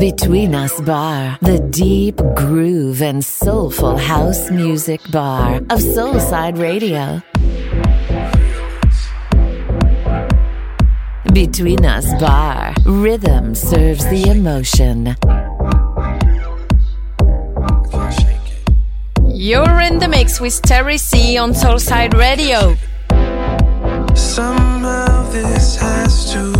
Between Us Bar, the deep groove and soulful house music bar of Soulside Radio. Between Us Bar, rhythm serves the emotion. You're in the mix with Terry C on Soulside Radio. Somehow this has to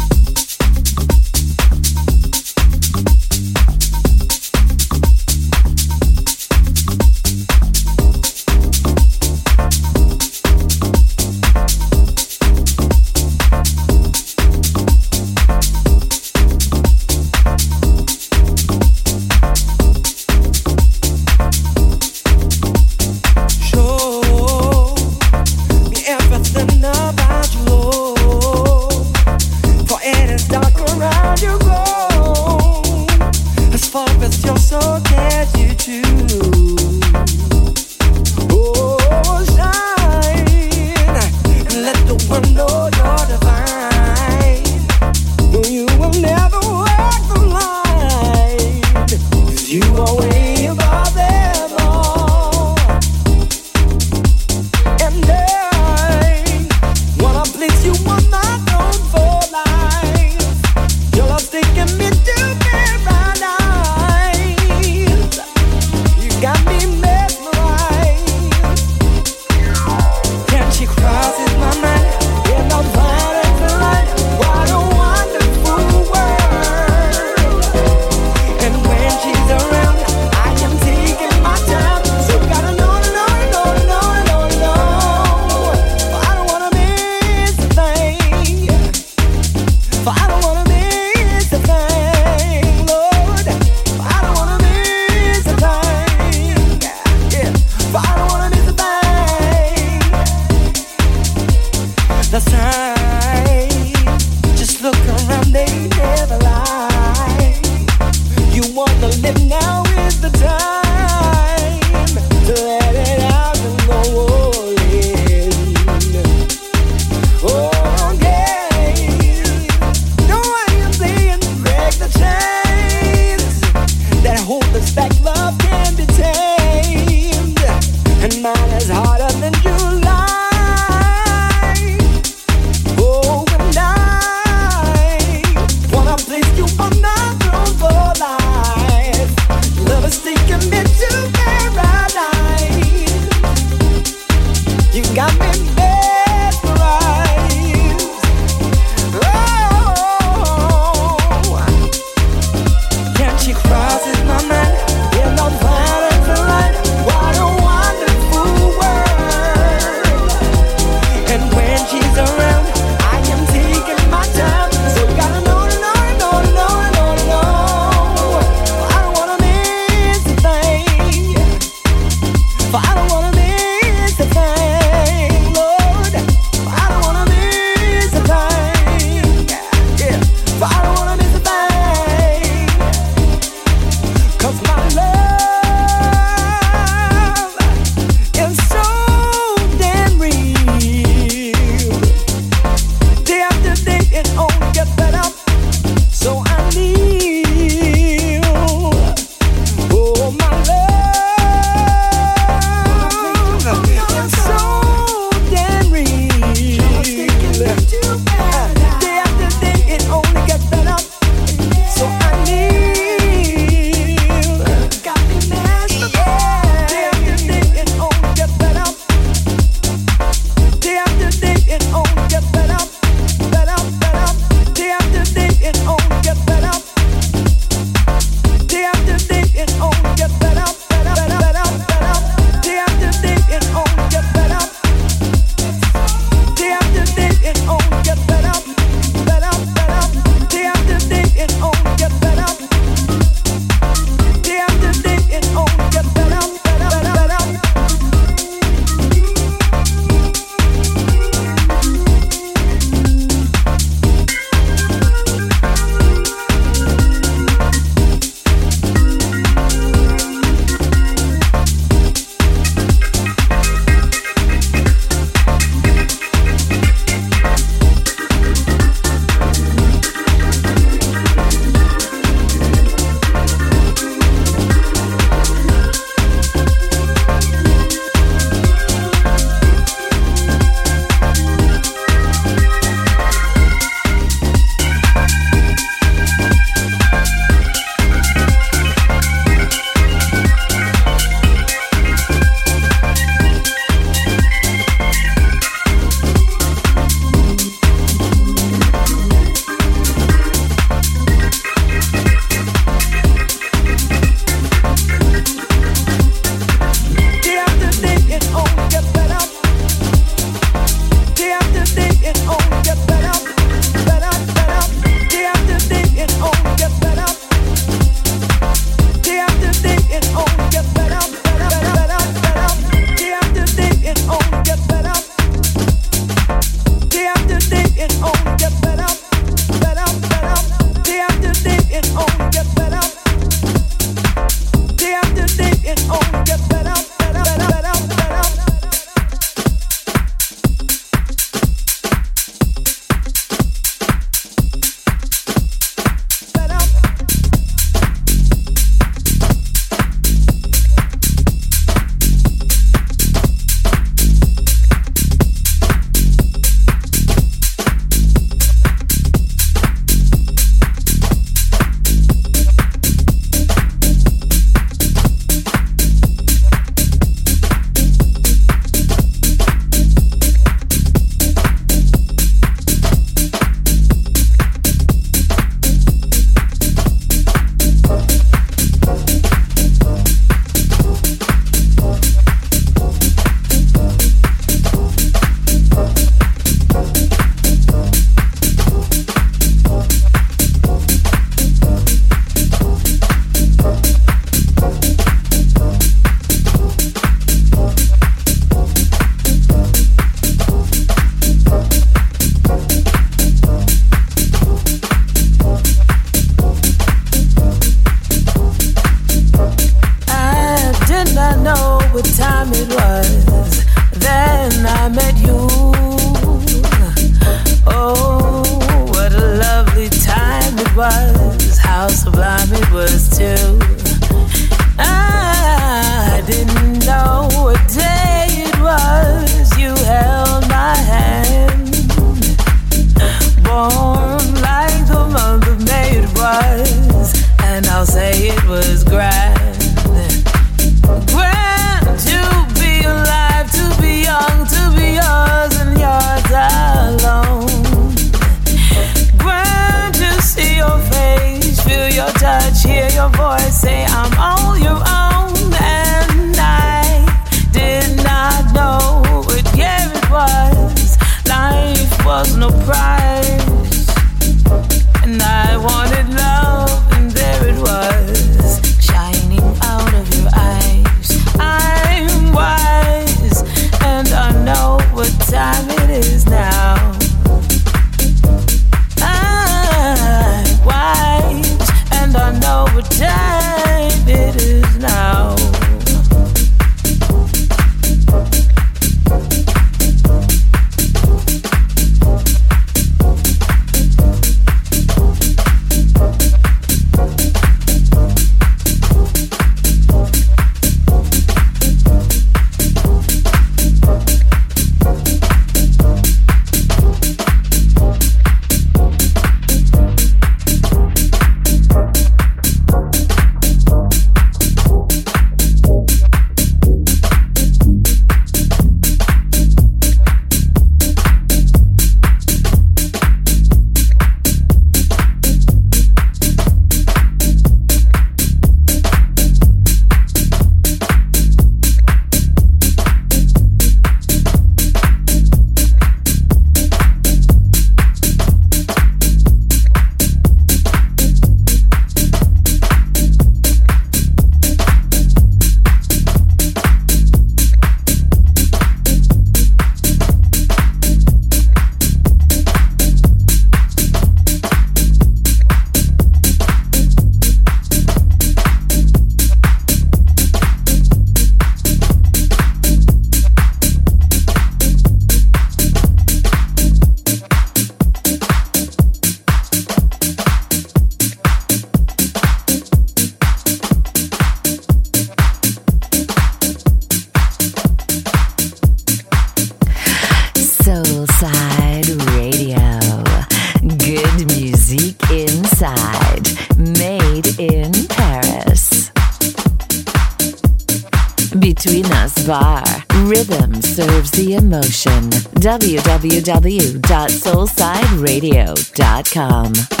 www.soulsideradio.com.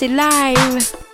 C Live.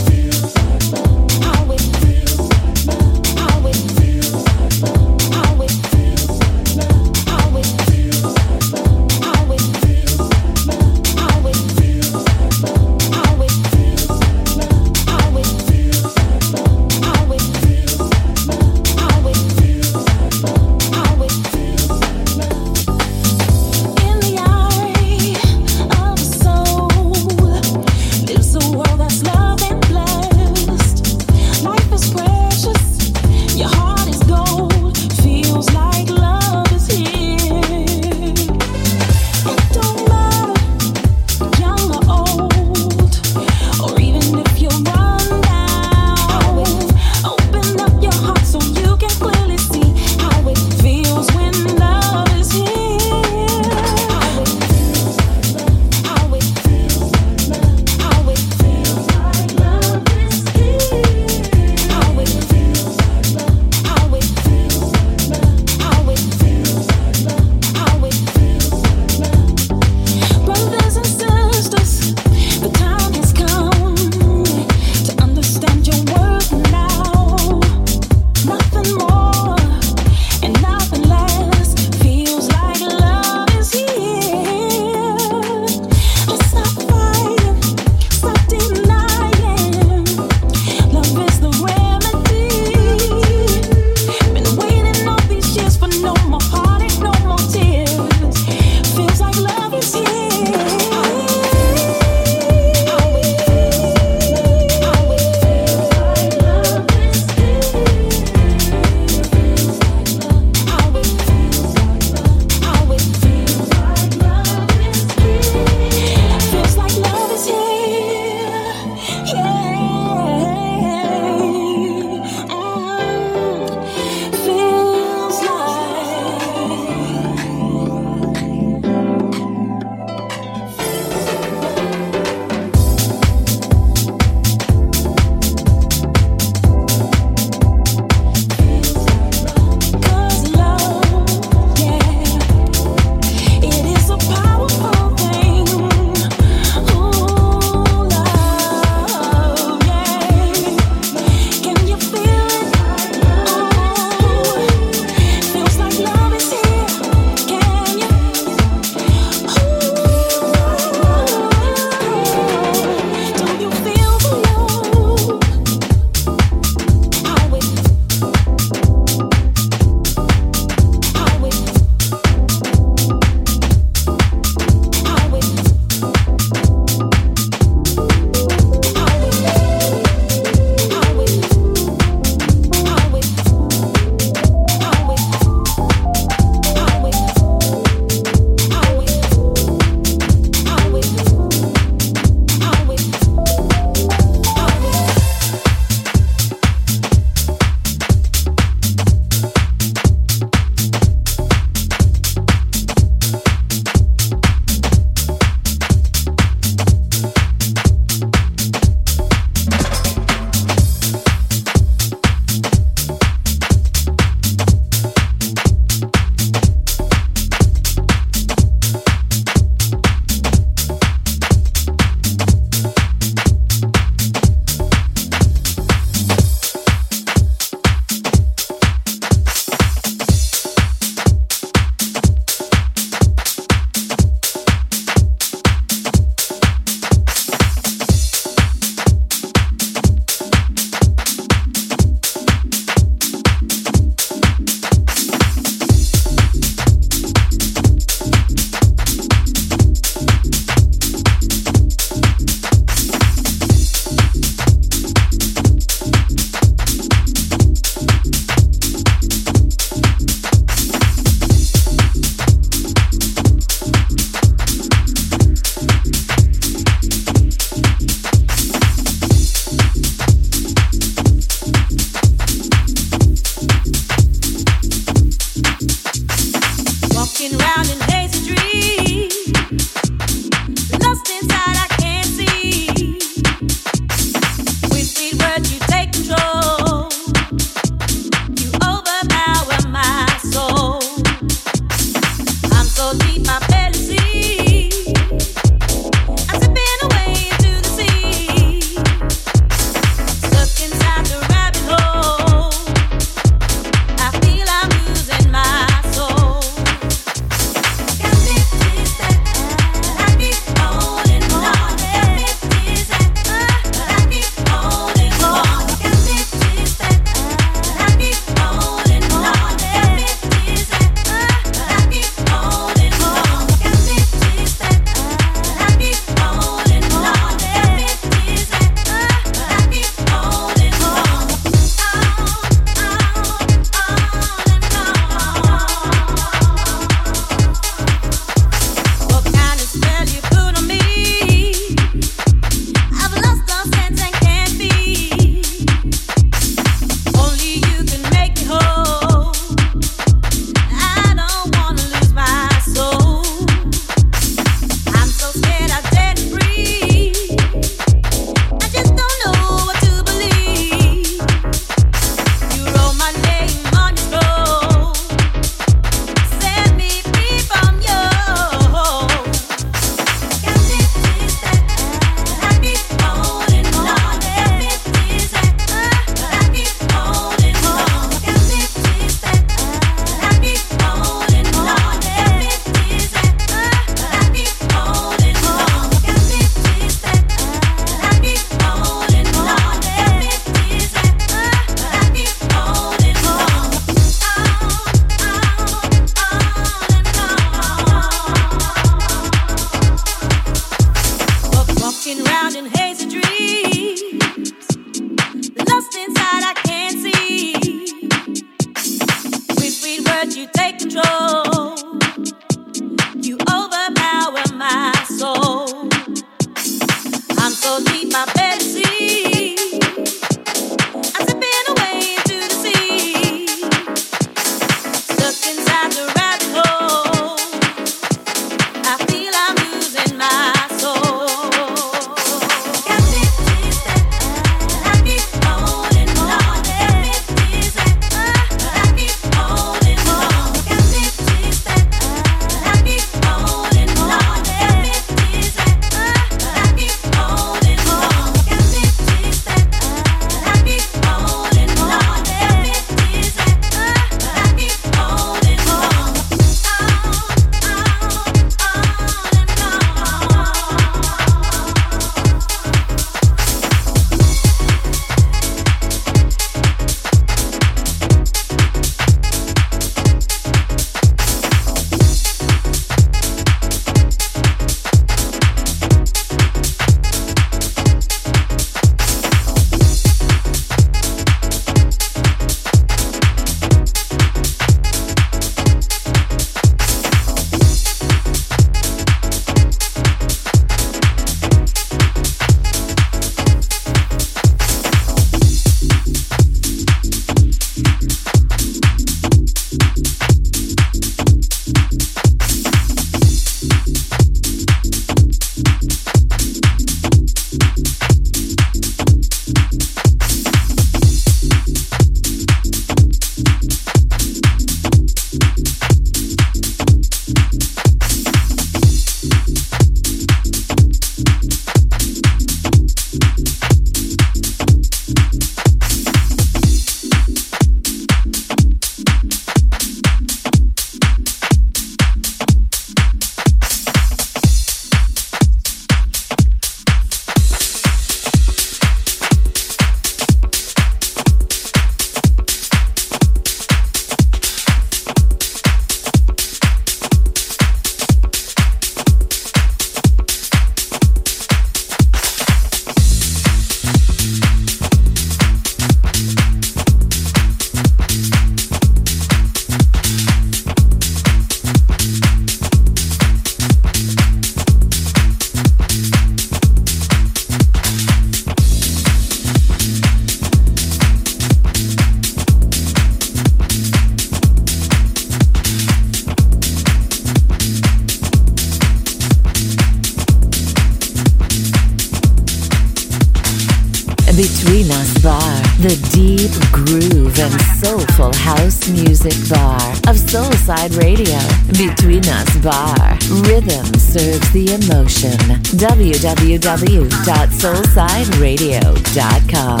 www.soulsideradio.com.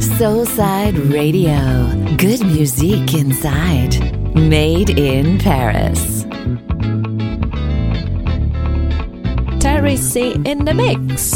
Soulside Radio. Good music inside. Made in Paris. Terry C in the mix.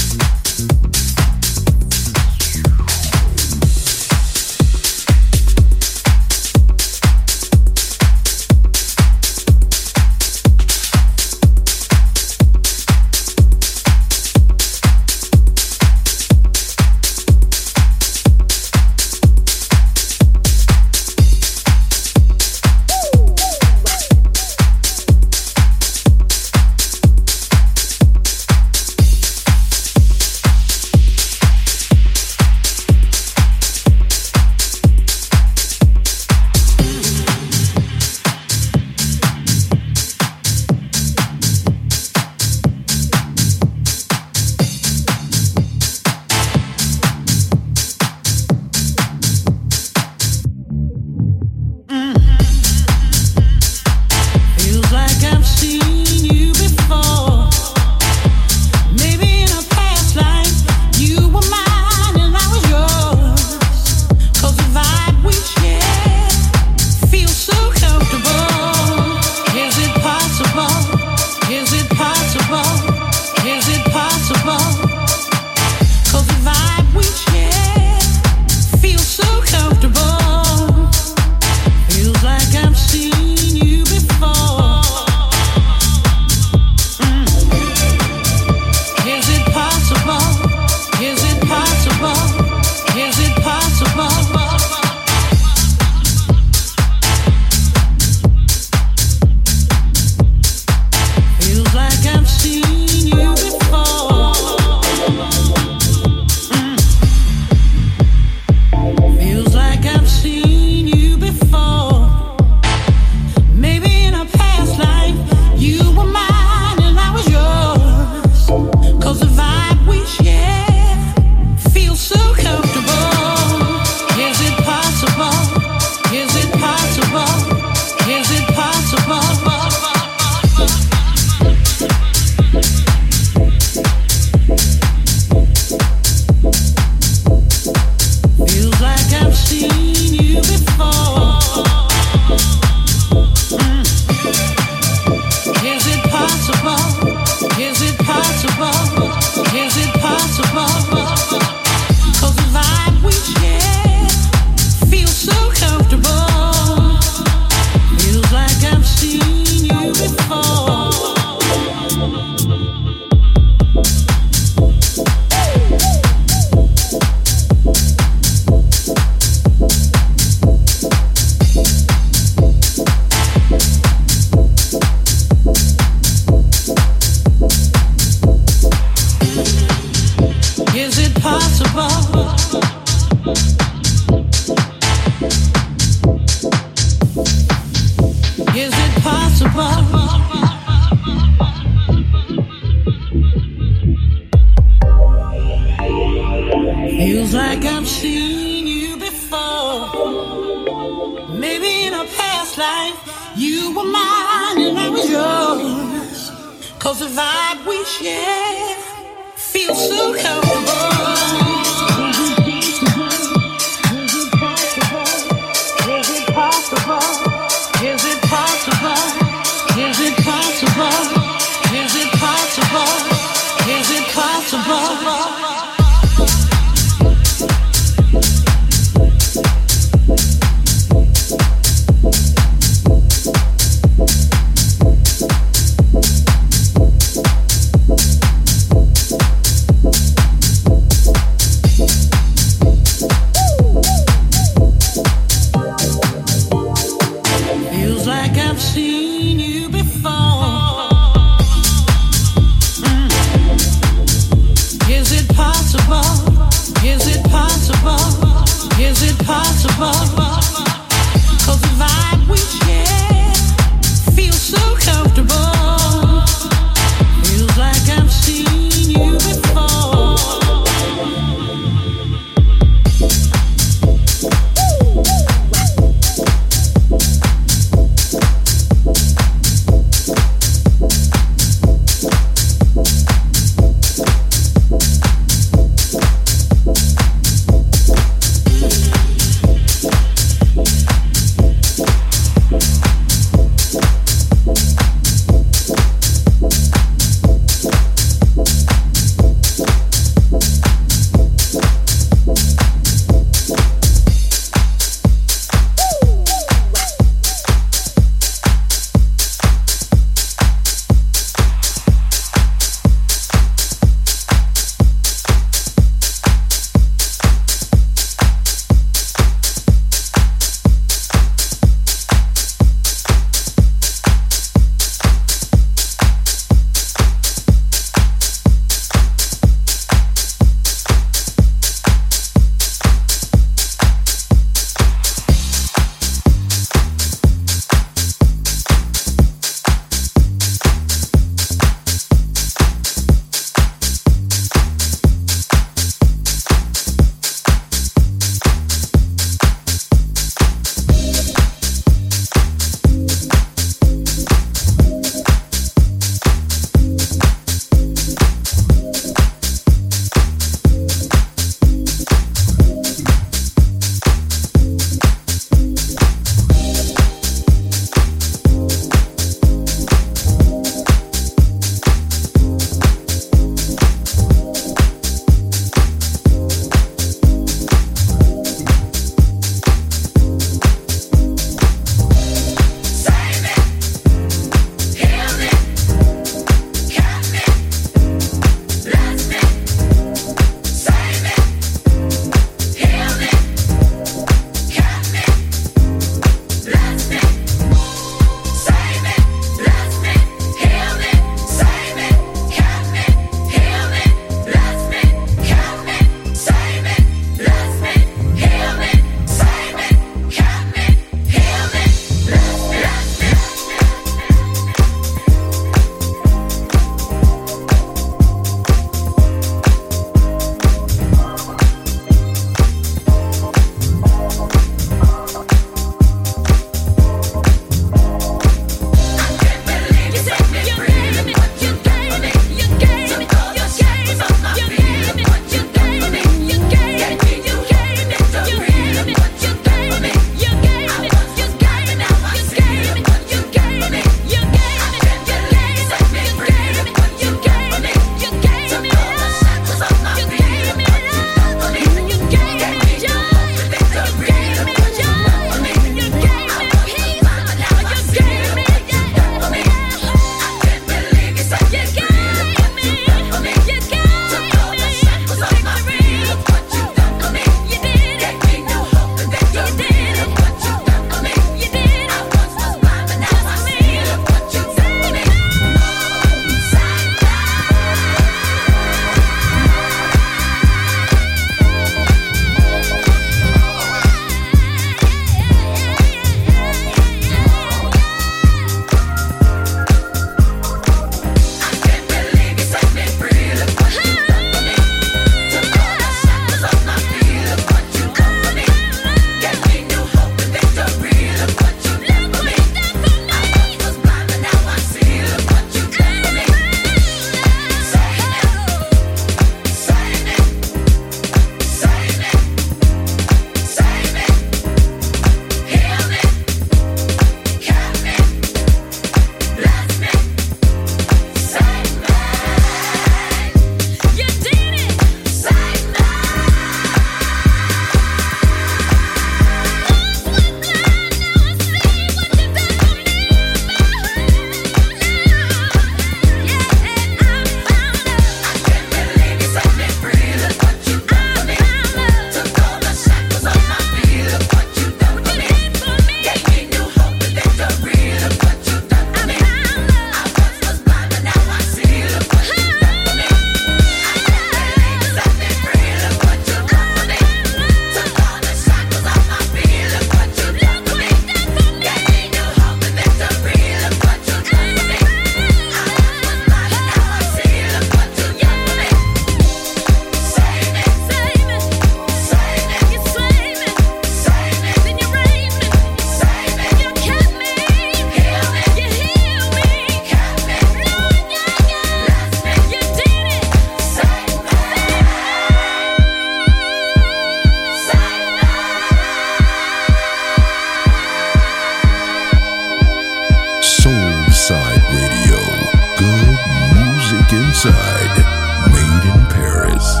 Paris.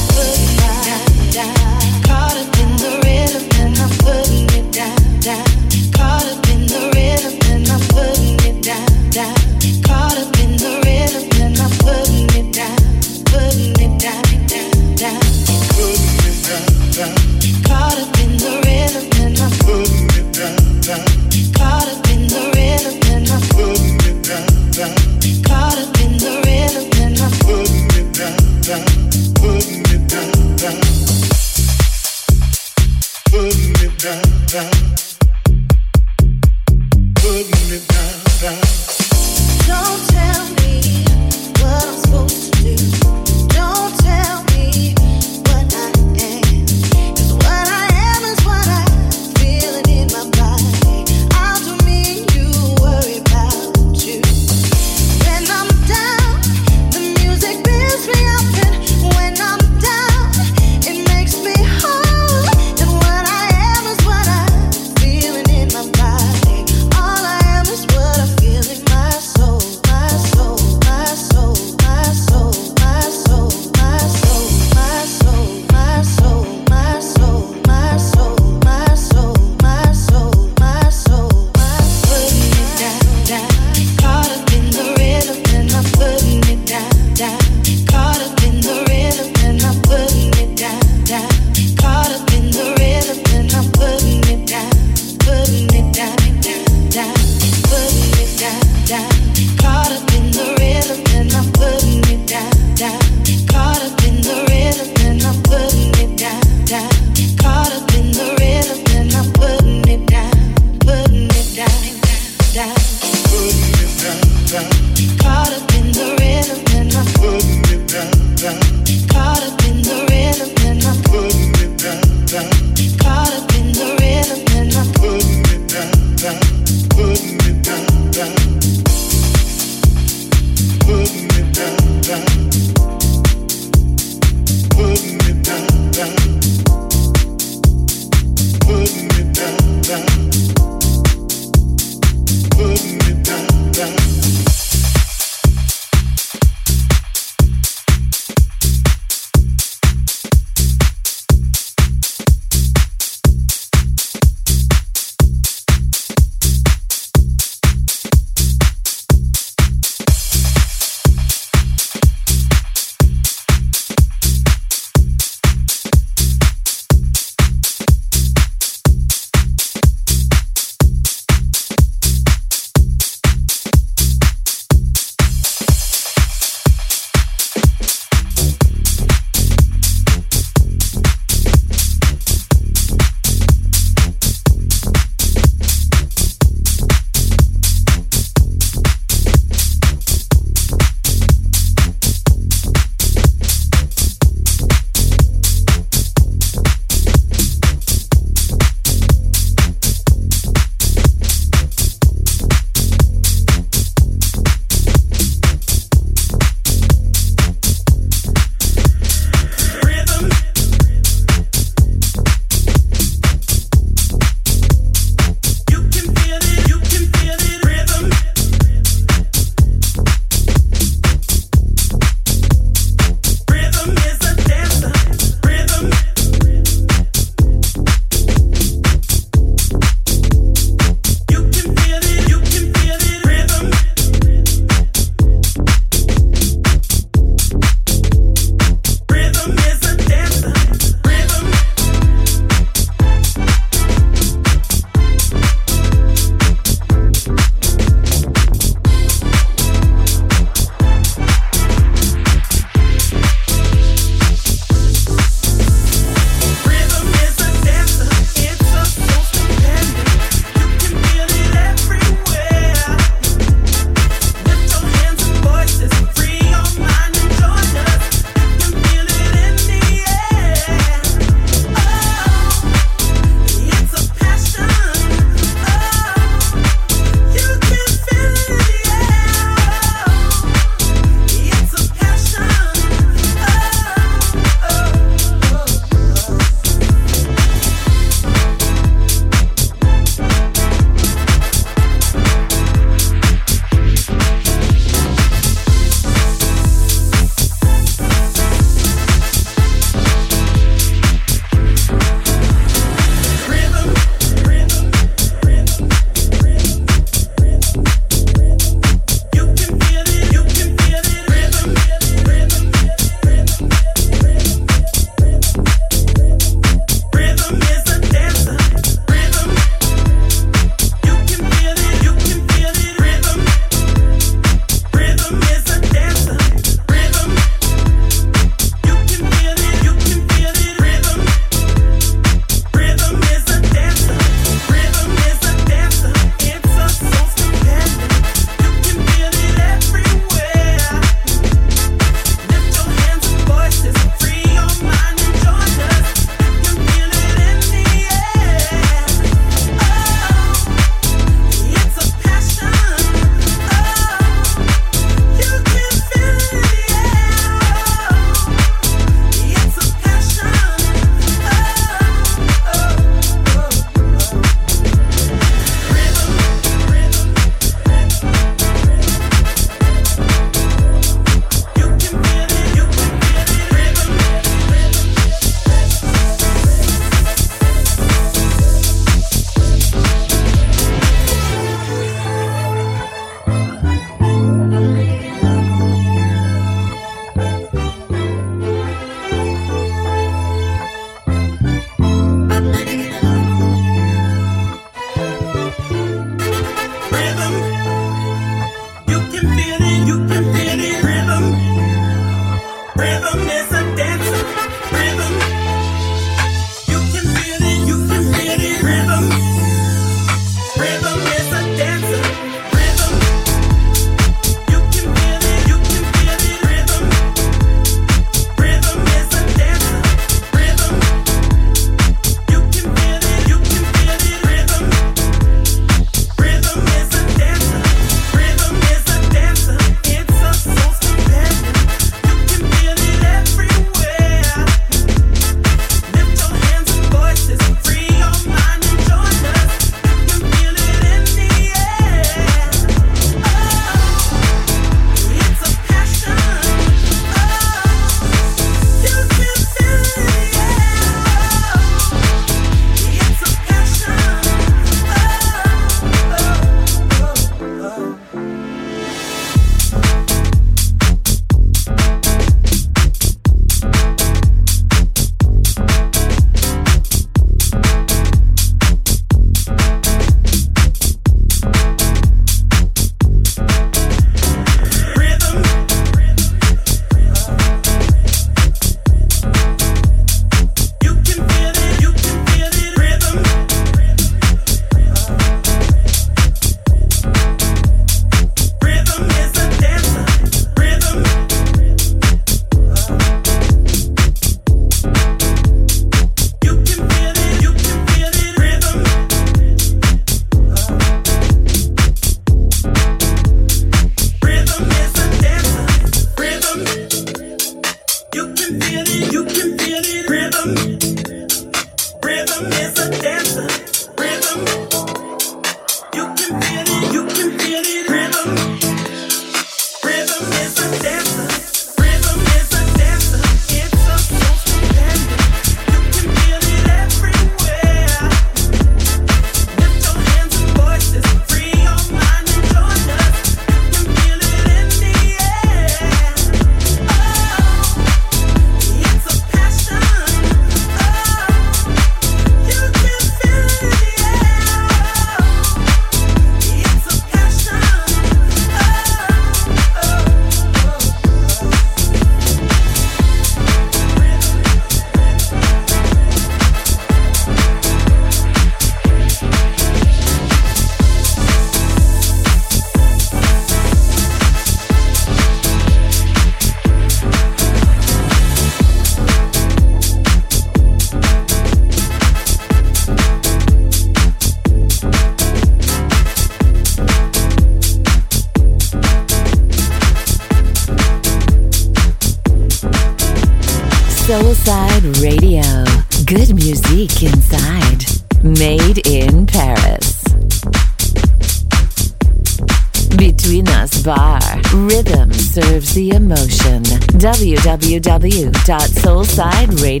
www.soulsideradio.com.